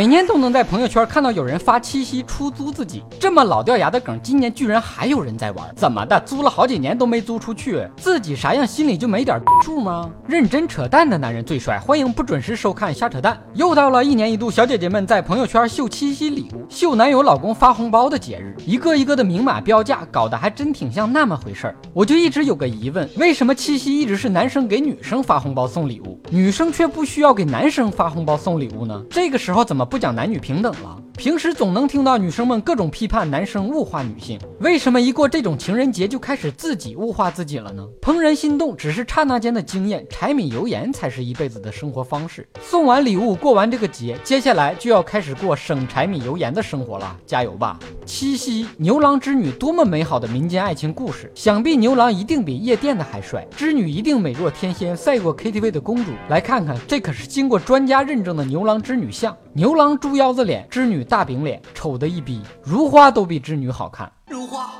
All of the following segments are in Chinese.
每年都能在朋友圈看到有人发七夕出租自己，这么老掉牙的梗，今年居然还有人在玩，怎么的？租了好几年都没租出去，自己啥样心里就没点数吗？认真扯淡的男人最帅，欢迎不准时收看瞎扯淡。又到了一年一度小姐姐们在朋友圈秀七夕礼物、秀男友老公发红包的节日，一个一个的明码标价，搞得还真挺像那么回事儿。我就一直有个疑问，为什么七夕一直是男生给女生发红包送礼物，女生却不需要给男生发红包送礼物呢？这个时候怎么不讲男女平等了？平时总能听到女生们各种批判男生物化女性，为什么一过这种情人节就开始自己物化自己了呢？怦然心动只是刹那间的经验，柴米油盐才是一辈子的生活方式。送完礼物，过完这个节，接下来就要开始过省柴米油盐的生活了，加油吧！七夕，牛郎织女，多么美好的民间爱情故事！想必牛郎一定比夜店的还帅，织女一定美若天仙，赛过 KTV 的公主。来看看，这可是经过专家认证的牛郎织女像。牛郎猪腰子脸，织女大饼脸，丑的一逼，如花都比织女好看。如花，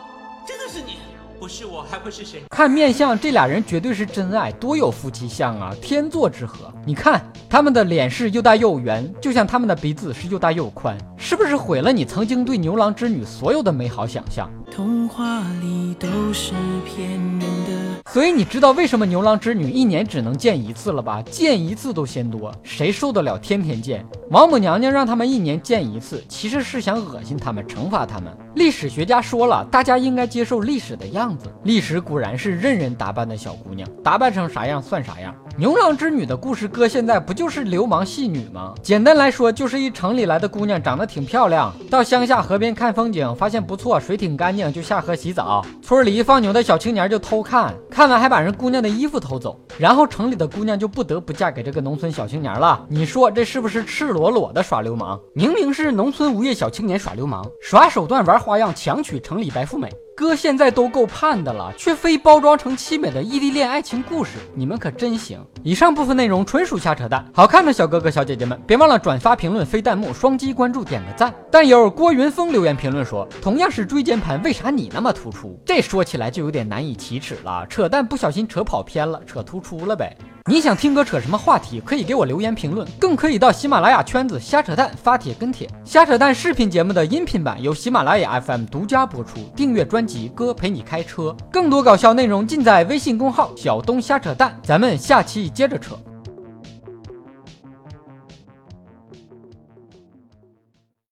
真的是你？不是我还会是谁？看面相，这俩人绝对是真爱，多有夫妻相啊，天作之合。你看他们的脸是又大又圆，就像他们的鼻子是又大又宽，是不是毁了你曾经对牛郎织女所有的美好想象？童话里都是骗人的。所以你知道为什么牛郎织女一年只能见一次了吧？见一次都嫌多，谁受得了天天见？王母娘娘让他们一年见一次，其实是想恶心他们，惩罚他们。历史学家说了，大家应该接受历史的样子。历史果然是任人打扮的小姑娘，打扮成啥样算啥样。牛郎织女的故事搁现在不就是流氓戏女吗？简单来说，就是一城里来的姑娘长得挺漂亮，到乡下河边看风景，发现不错，水挺干净，就下河洗澡。村里一放牛的小青年就偷看，看完还把人姑娘的衣服偷走，然后城里的姑娘就不得不嫁给这个农村小青年了。你说这是不是赤裸裸的耍流氓？明明是农村无业小青年耍流氓，耍手段玩花样强娶城里白富美。哥现在都够盼的了，却非包装成凄美的异地恋爱情故事，你们可真行！以上部分内容纯属瞎扯淡，好看的小哥哥小姐姐们，别忘了转发、评论、飞弹幕、双击关注、点个赞。但有郭云峰留言评论说，同样是椎间盘，为啥你那么突出？这说起来就有点难以启齿了，扯淡不小心扯跑偏了，扯突出了呗。你想听哥扯什么话题？可以给我留言评论，更可以到喜马拉雅圈子瞎扯淡发帖跟帖。瞎扯淡视频节目的音频版由喜马拉雅 FM 独家播出，订阅专辑哥陪你开车，更多搞笑内容尽在微信公号小东瞎扯淡。咱们下期接着扯。